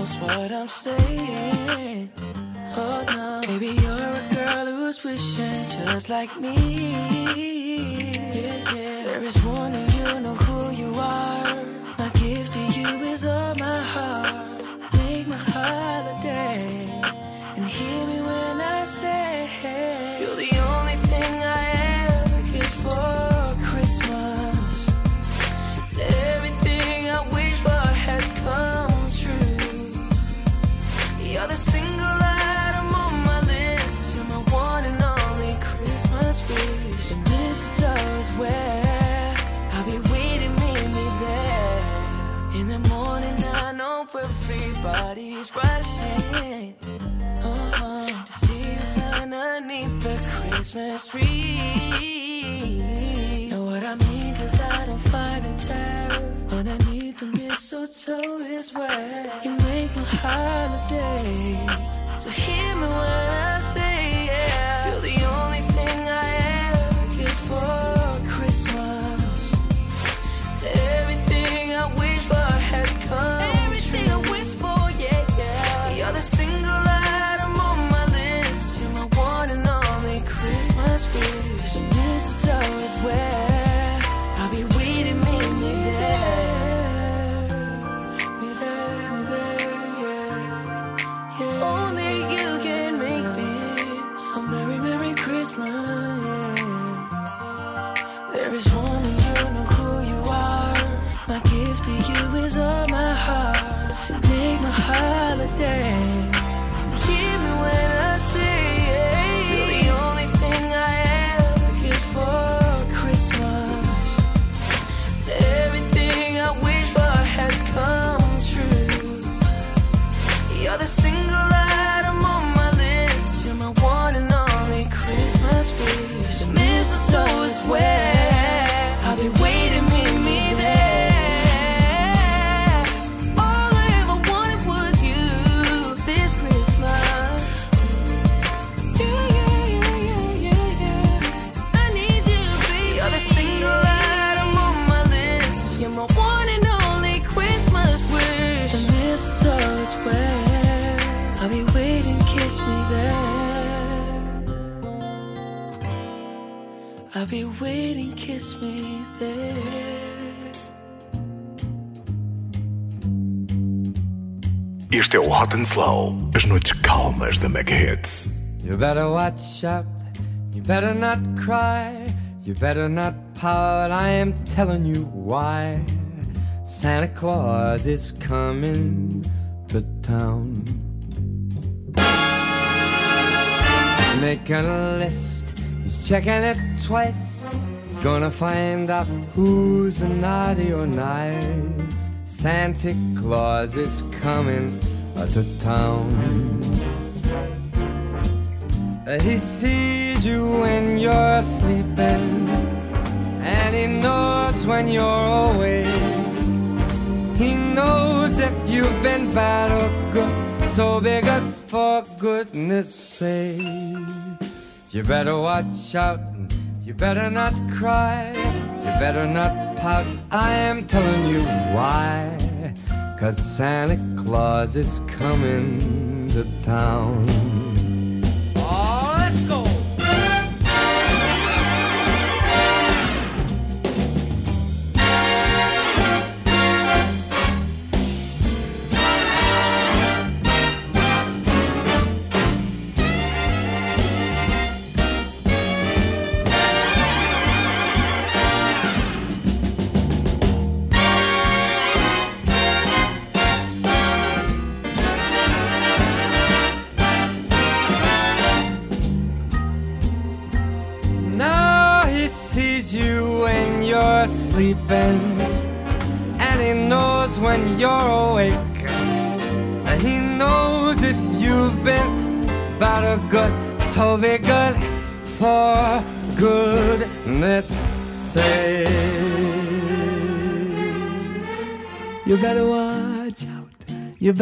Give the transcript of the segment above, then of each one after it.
knows what I'm saying. Oh no, baby, you're a girl who's wishing just like me. Yeah, yeah. There is one and you know who you are. Everybody's rushing. Uh-huh, to see what's underneath the Christmas tree. Know what I mean? Cause I don't find it there. Underneath the mistletoe is where you make my holidays. So hear me when I say, yeah. You're the only thing I ever get for be waiting, kiss me there. Este é o Hot and Slow, as noites calmas da mega hits. You better watch out. You better not cry. You better not pout. I am telling you why. Santa Claus is coming to town. He's making a list. He's checking it twice. He's gonna find out who's naughty or nice. Santa Claus is coming to town. Uh, He sees you when you're sleeping, and he knows when you're awake. He knows if you've been bad or good, so be good for goodness sake. You better watch out, you better not cry, you better not pout. I am telling you why. Cause Santa Claus is coming to town.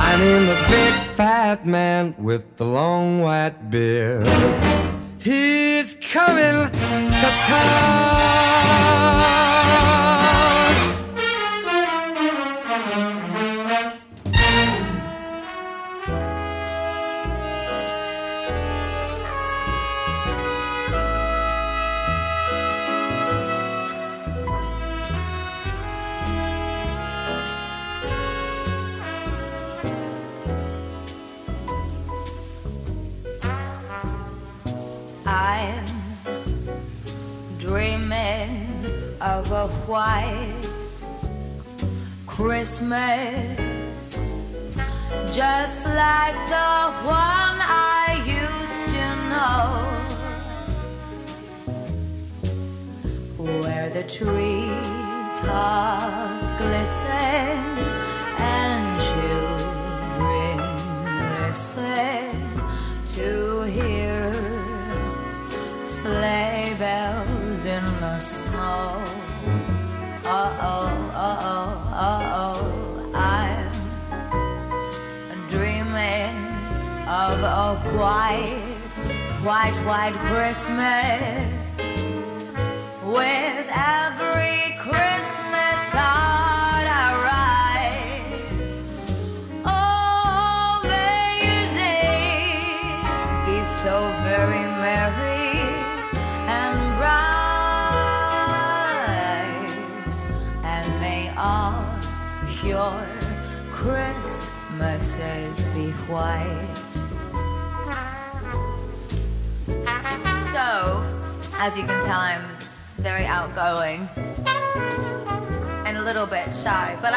I mean the big fat man with the long white beard. He's coming to town.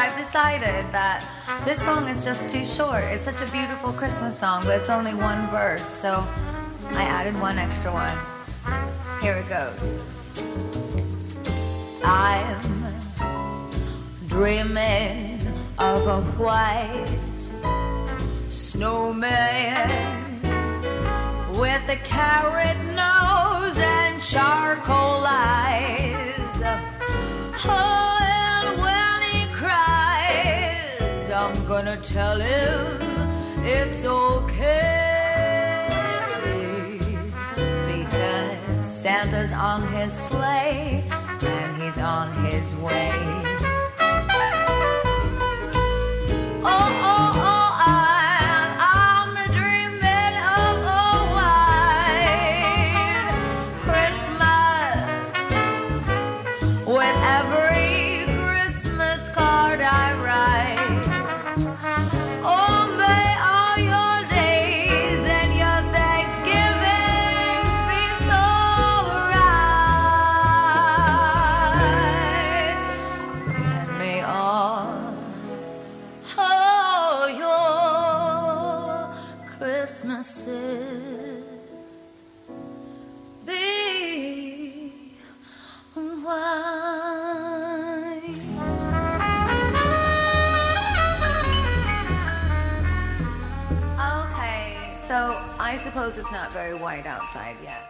I've decided that this song is just too short. It's such a beautiful Christmas song, but it's only one verse, so I added one extra one. Here it goes. I'm dreaming of a white snowman with a carrot nose and charcoal eyes. Oh, tell him it's okay because Santa's on his sleigh and he's on his way. Oh, it's not very white outside yet.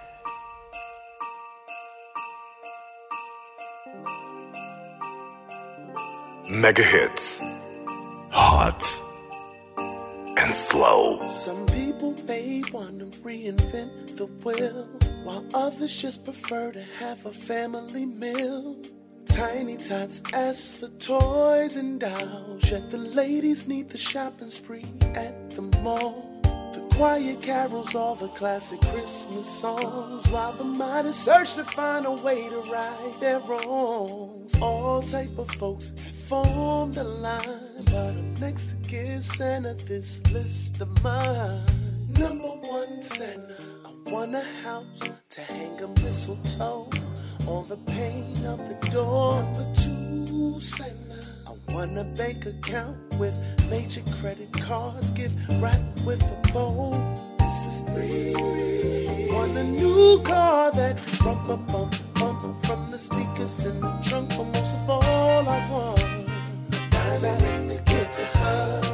Mega hits. Hot and slow. Some people may want to reinvent the wheel, while others just prefer to have a family meal. Tiny tots ask for toys and dolls, yet the ladies need the shopping spree at the mall quiet carols all the classic Christmas songs while the mind search to find a way to right their wrongs. All type of folks form the line, but I'm next to give Santa this list of mine. Number one, Santa, I want a house to hang a mistletoe on the pane of the door. Number two, Santa. One a bank account with major credit cards. Give right with a bowl. This is three. Want a new car that bump a bump bump from the speakers in the trunk. But most of all, I want a ring to get to her.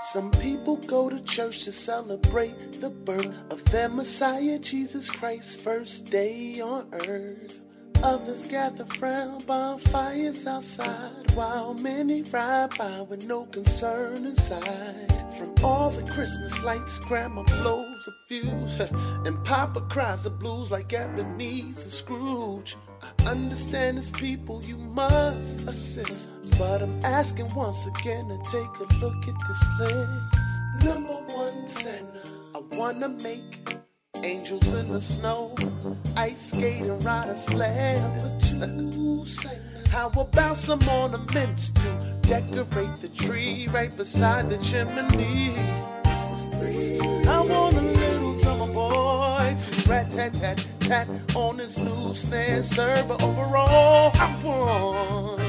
Some people go to church to celebrate the birth of their Messiah, Jesus Christ, first day on earth. Others gather round bonfires outside, while many ride by with no concern inside. From all the Christmas lights, Grandma blows a fuse, and Papa cries the blues like Ebenezer Scrooge. I understand it's people you must assist, but I'm asking once again to take a look at this list. Number one, Santa, I wanna make Angels in the snow, ice skating, rider slam. How about some ornaments to decorate the tree right beside the chimney? I want a little drummer boy to rat tat tat tat on his new snare, sir, but overall, I want.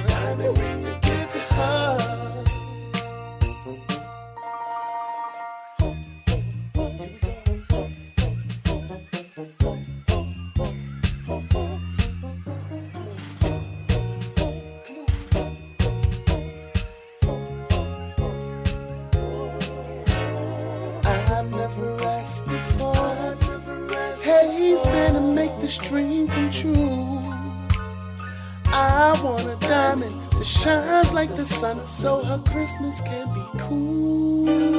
shines like the sun, so her Christmas can be cool.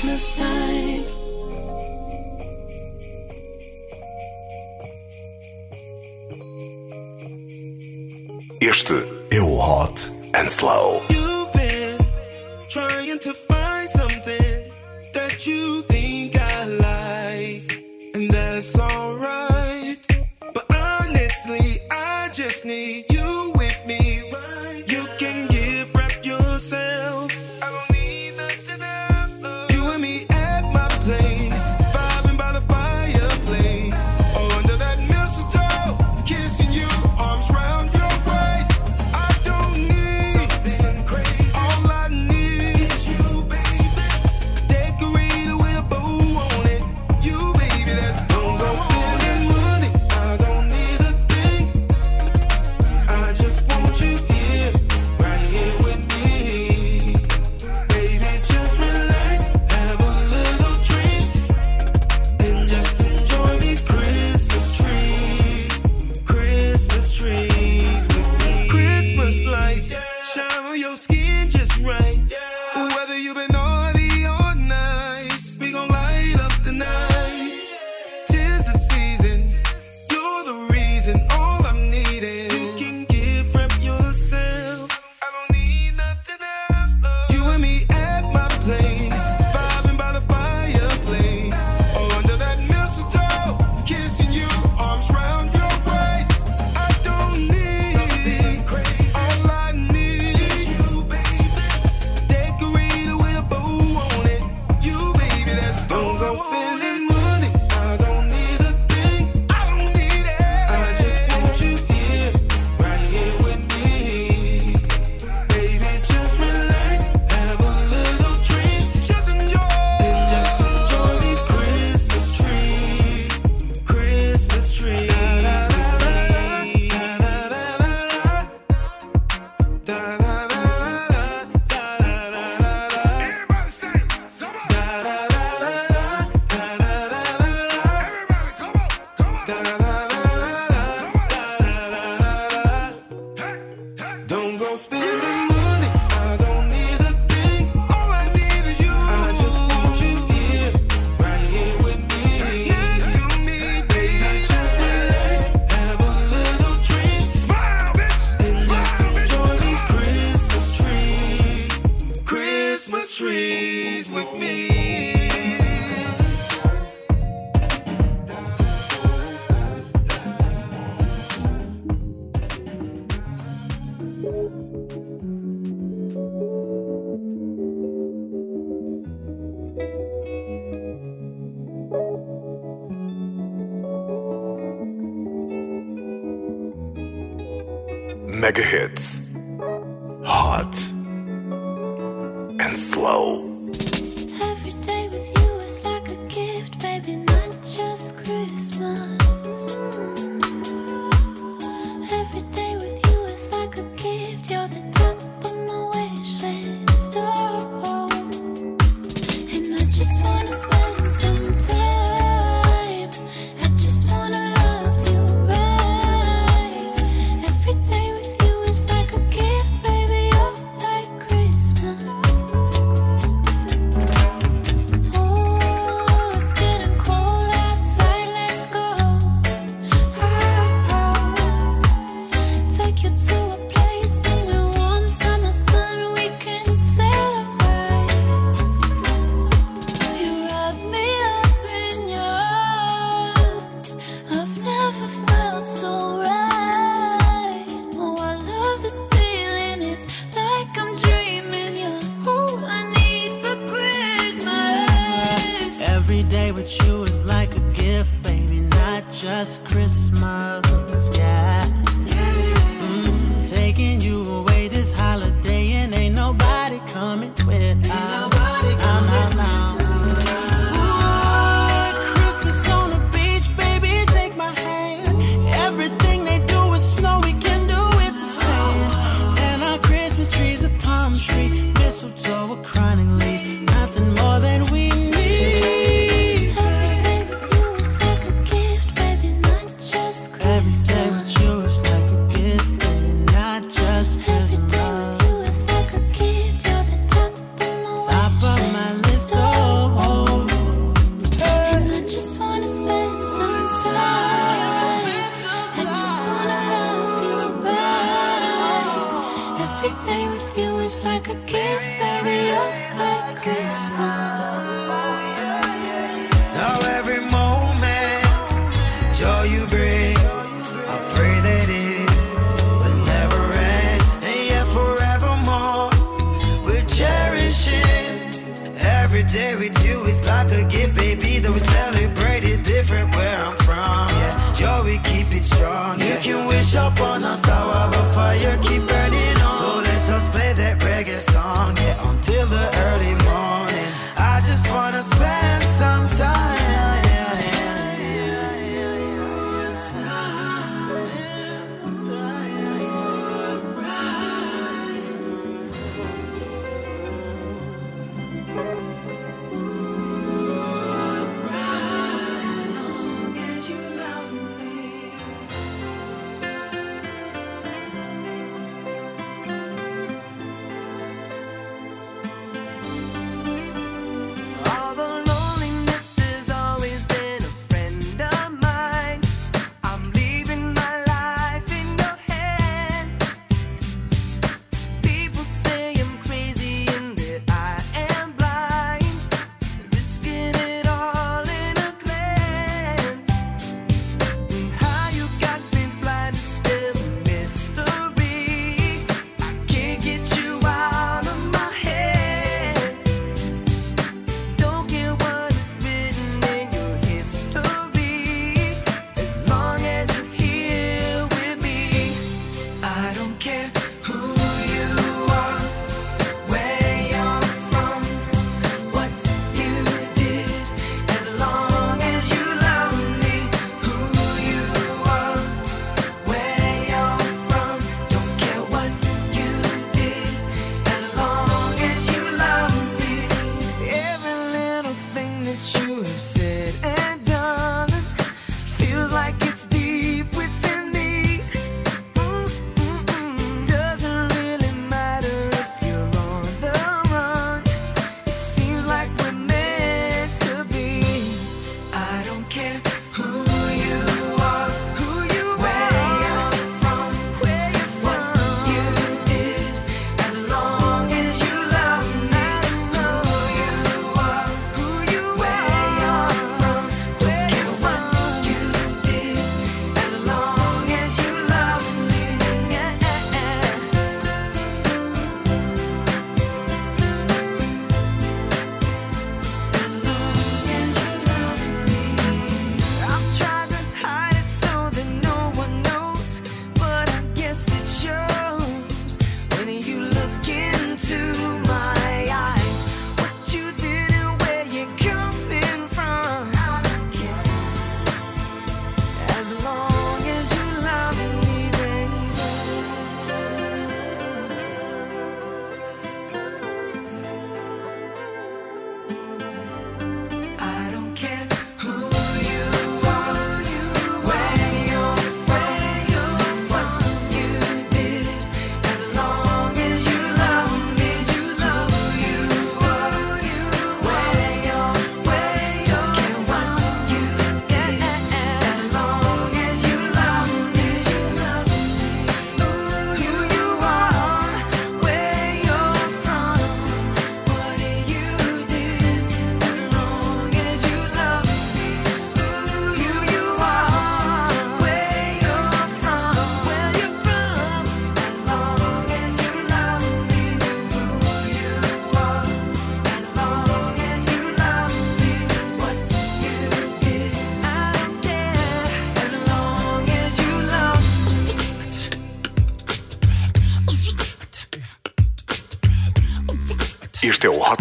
Christmas time. Este é o Hot and Slow. You've been trying to find There with you is like a gift, baby. Though we celebrate it different where I'm from. Yeah, Joey, we keep it strong. Yeah. You can wish upon us, but fire keep burning.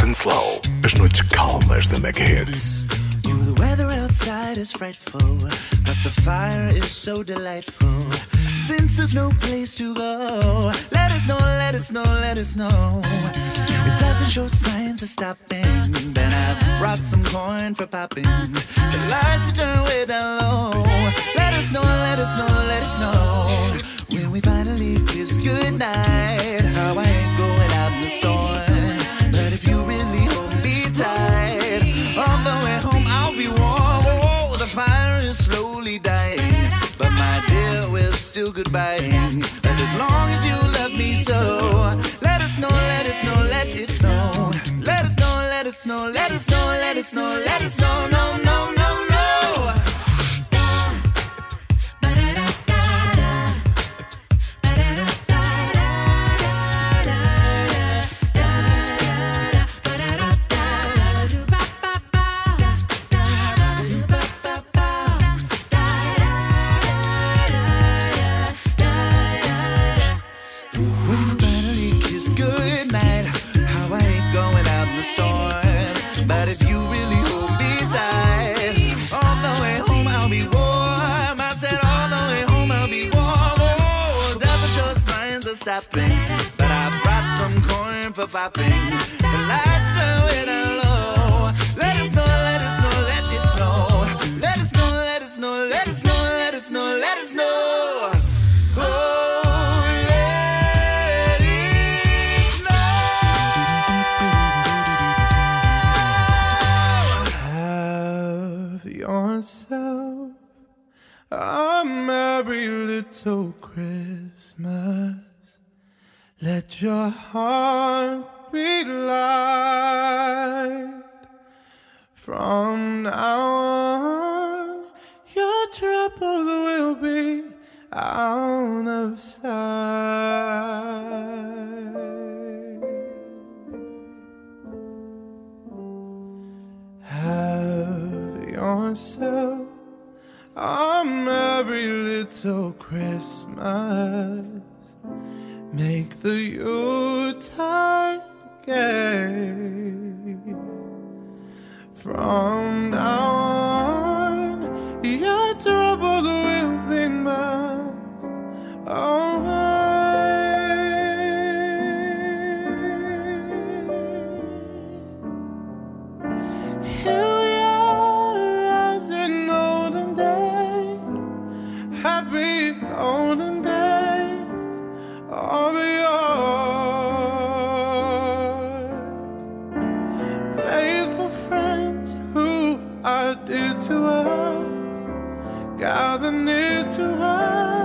And Slow, as noites calmas da Mega Hits. The weather outside is frightful, but the fire is so delightful. Since there's no place to go, let us know, let us know, let us know. It doesn't show signs of stopping. Then I brought some coin for popping. The lights turn way down low. Let us know, let us know, let us know. When we finally kiss goodnight, how I ain't going out in the storm. Slowly dying, but my dear, we're still goodbye. But as long as you love me so, let us know, let us know, let it snow. Let us know, let us know, let us know, let us know, let us know, no, no, no, stopping, but I brought some corn for popping. Your heart be light. From now on, your troubles will be out of sight. Have yourself a merry little Christmas. Make the Yuletide gay. From now on, your troubles will be miles away. Oh, gather near to us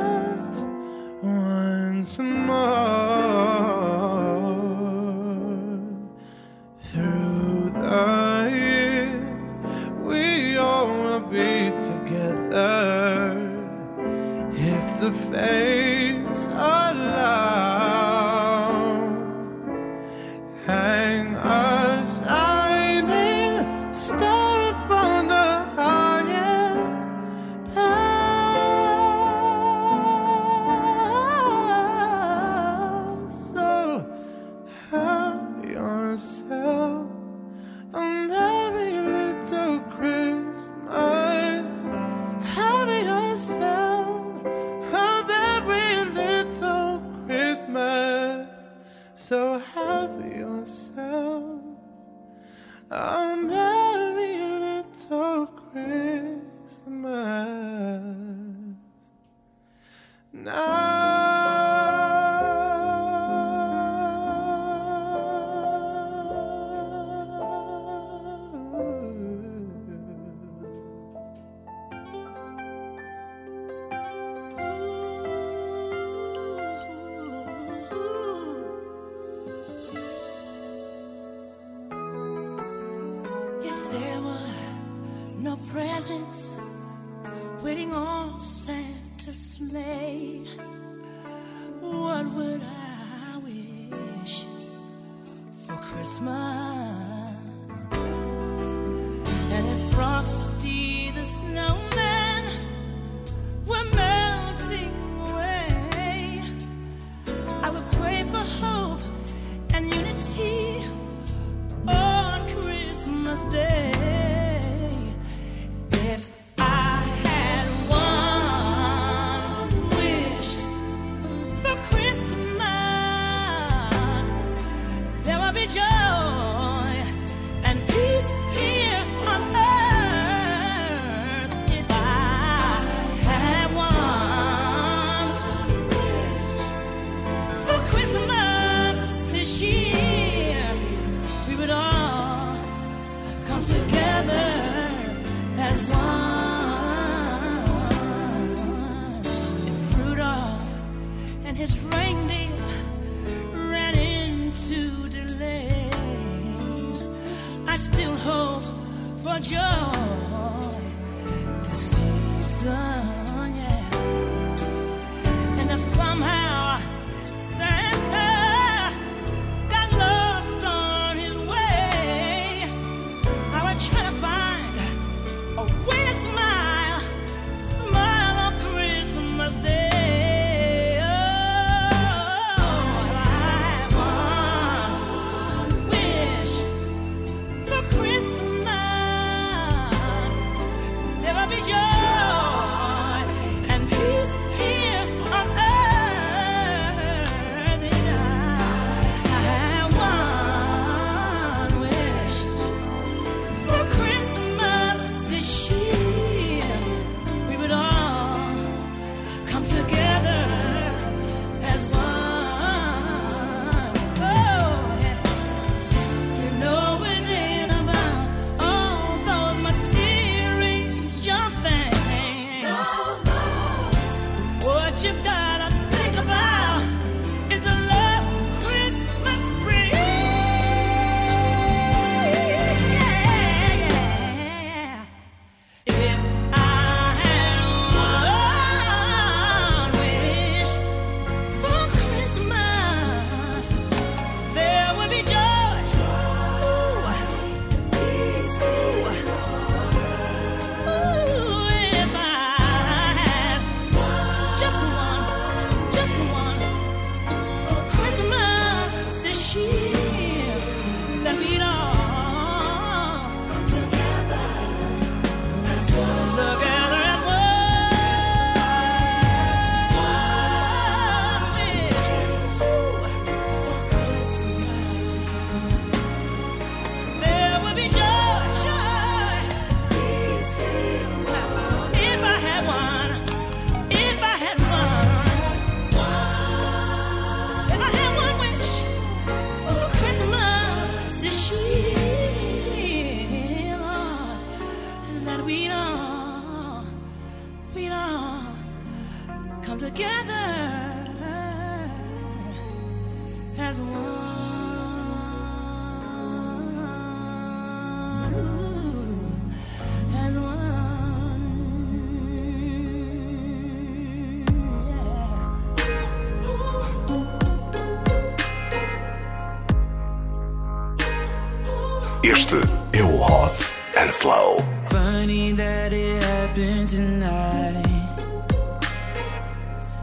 Este é o Hot and Slow. Funny that it happened tonight.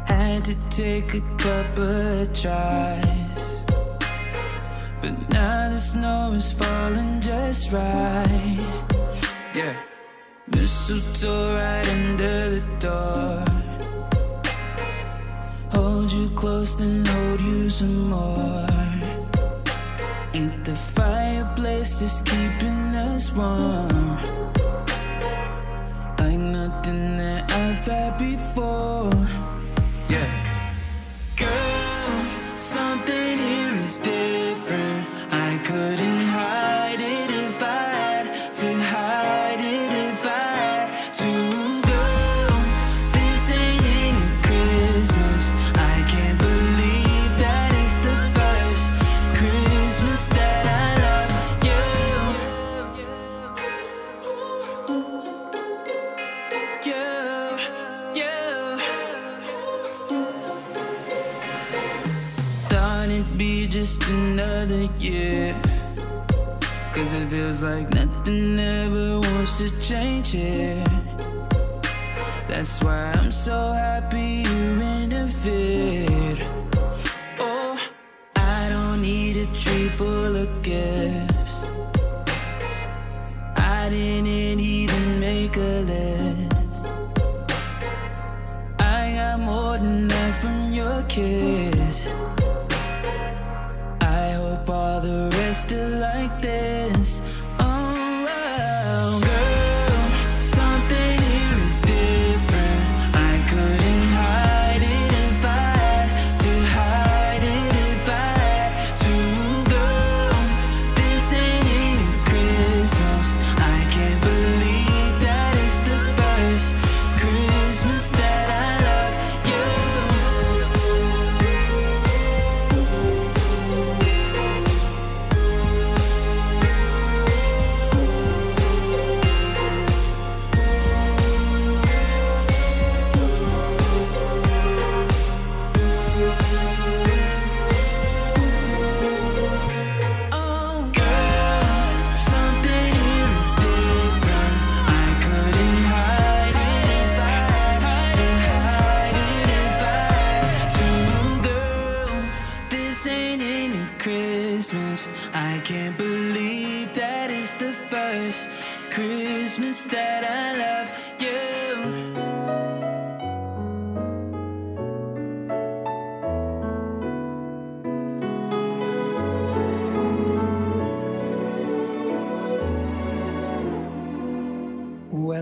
Had to take a couple of tries. But now the snow is falling just right. Yeah. Mistletoe right under the door. Hold you close, then hold you some more. Ain't the fire guess it's keeping us warm. Like nothing that I've had before. feels like nothing ever wants to change here. That's why I'm so happy you interfered. this.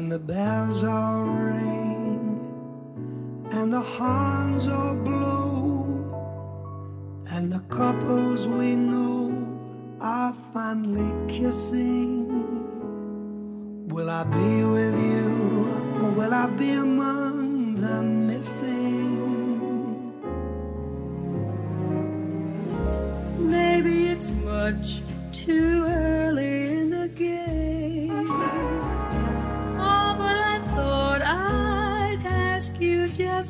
And the bells all ring, and the horns all blow, and the couples we know are finally kissing. Will I be with you, or will I be among the missing? Maybe it's much too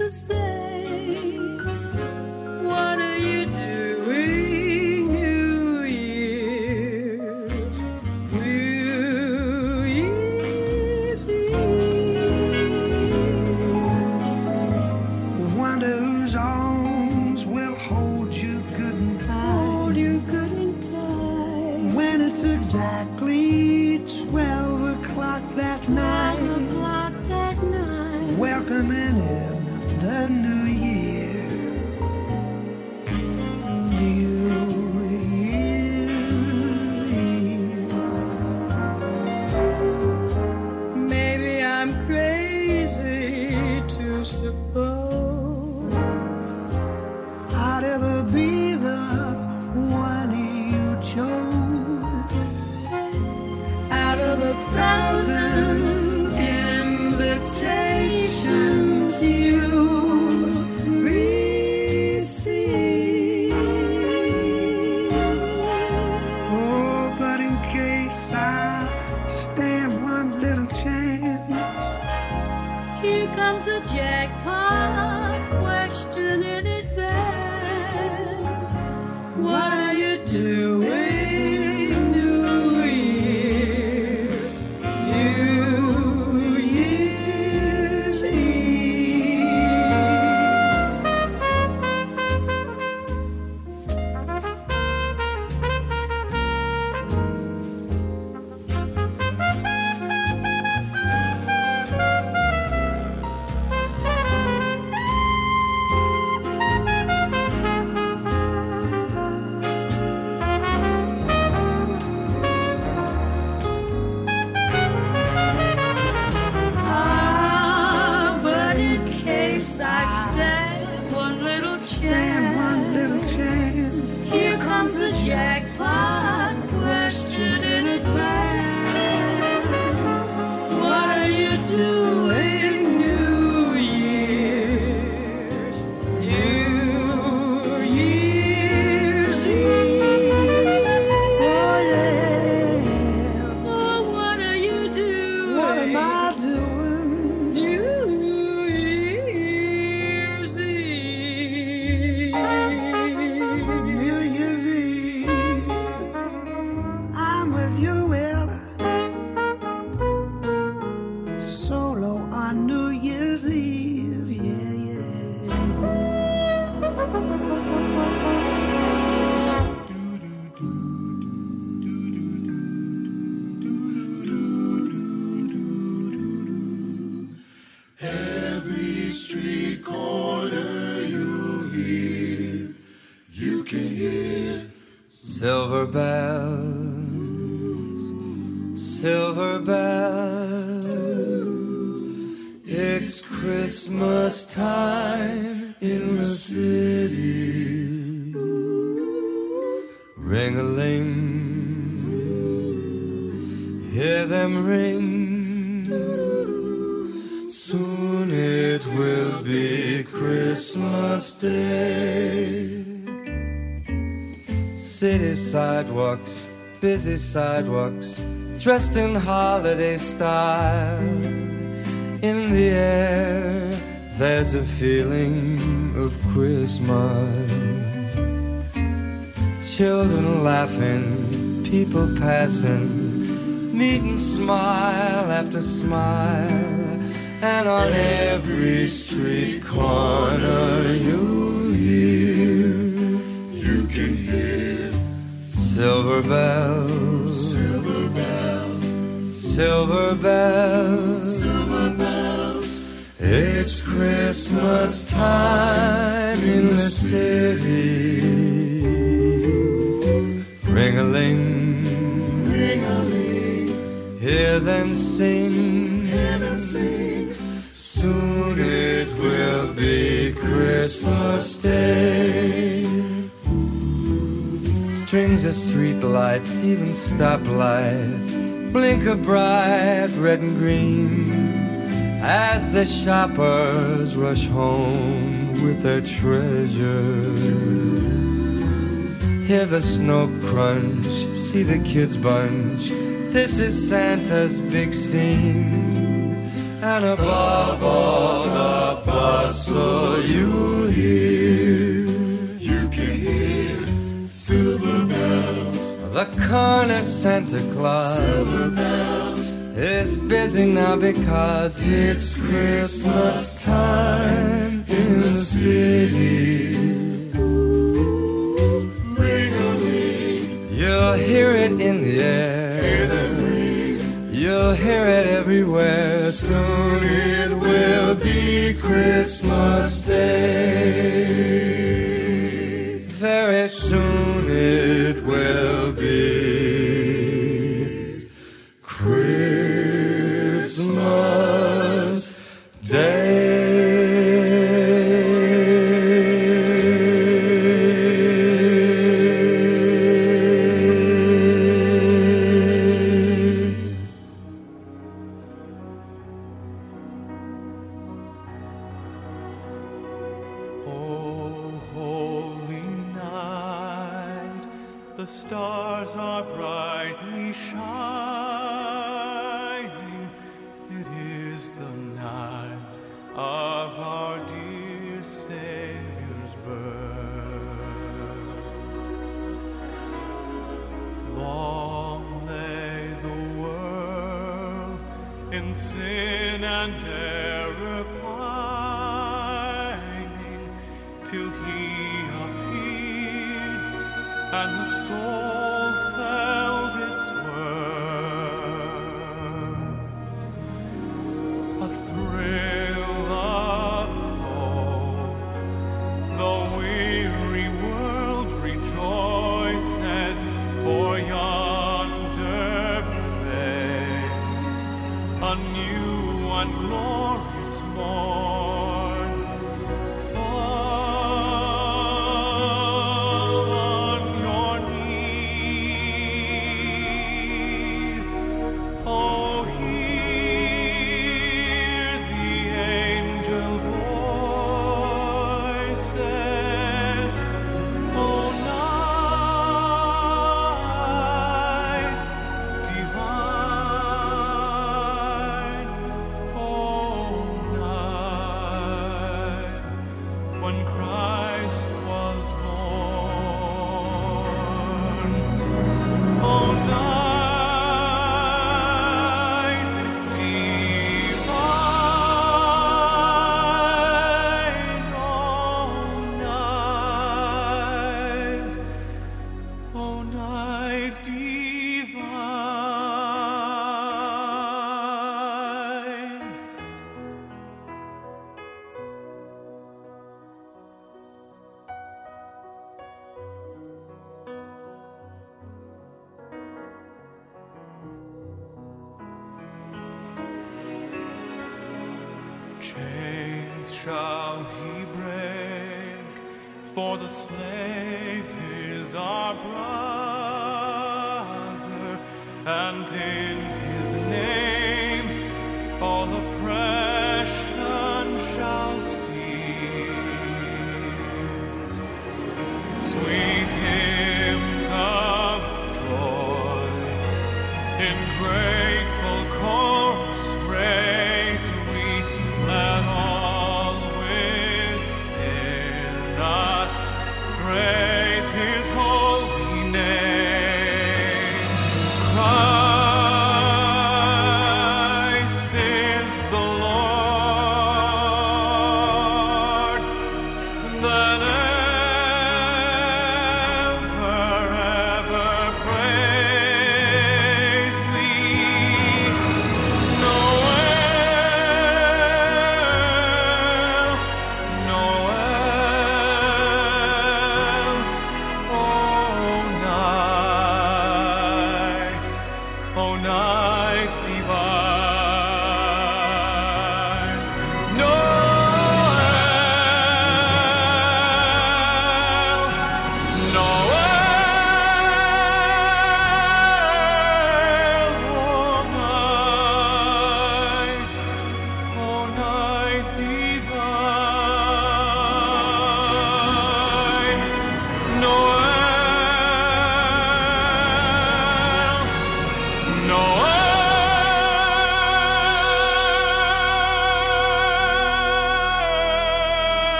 the same. Christmas Day. City sidewalks, busy sidewalks, dressed in holiday style. In the air, there's a feeling of Christmas. Children laughing, people passing, meet and smile after smile. And on every street corner you hear, you can hear silver bells, silver bells, silver bells, silver bells. It's Christmas time in the city. Ring a ling, ring a ling. Hear them sing, hear them sing. Soon it will be Christmas Day. Strings of street lights, even stoplights, blink of bright red and green as the shoppers rush home with their treasures. Hear the snow crunch, see the kids bunch. This is Santa's big scene. And above all the bustle you hear, you can hear silver bells. The corner Santa Claus silver bells. is busy now because it's Christmas time in the city. You'll hear it in the air. You'll hear it everywhere. Soon it will be Christmas Day.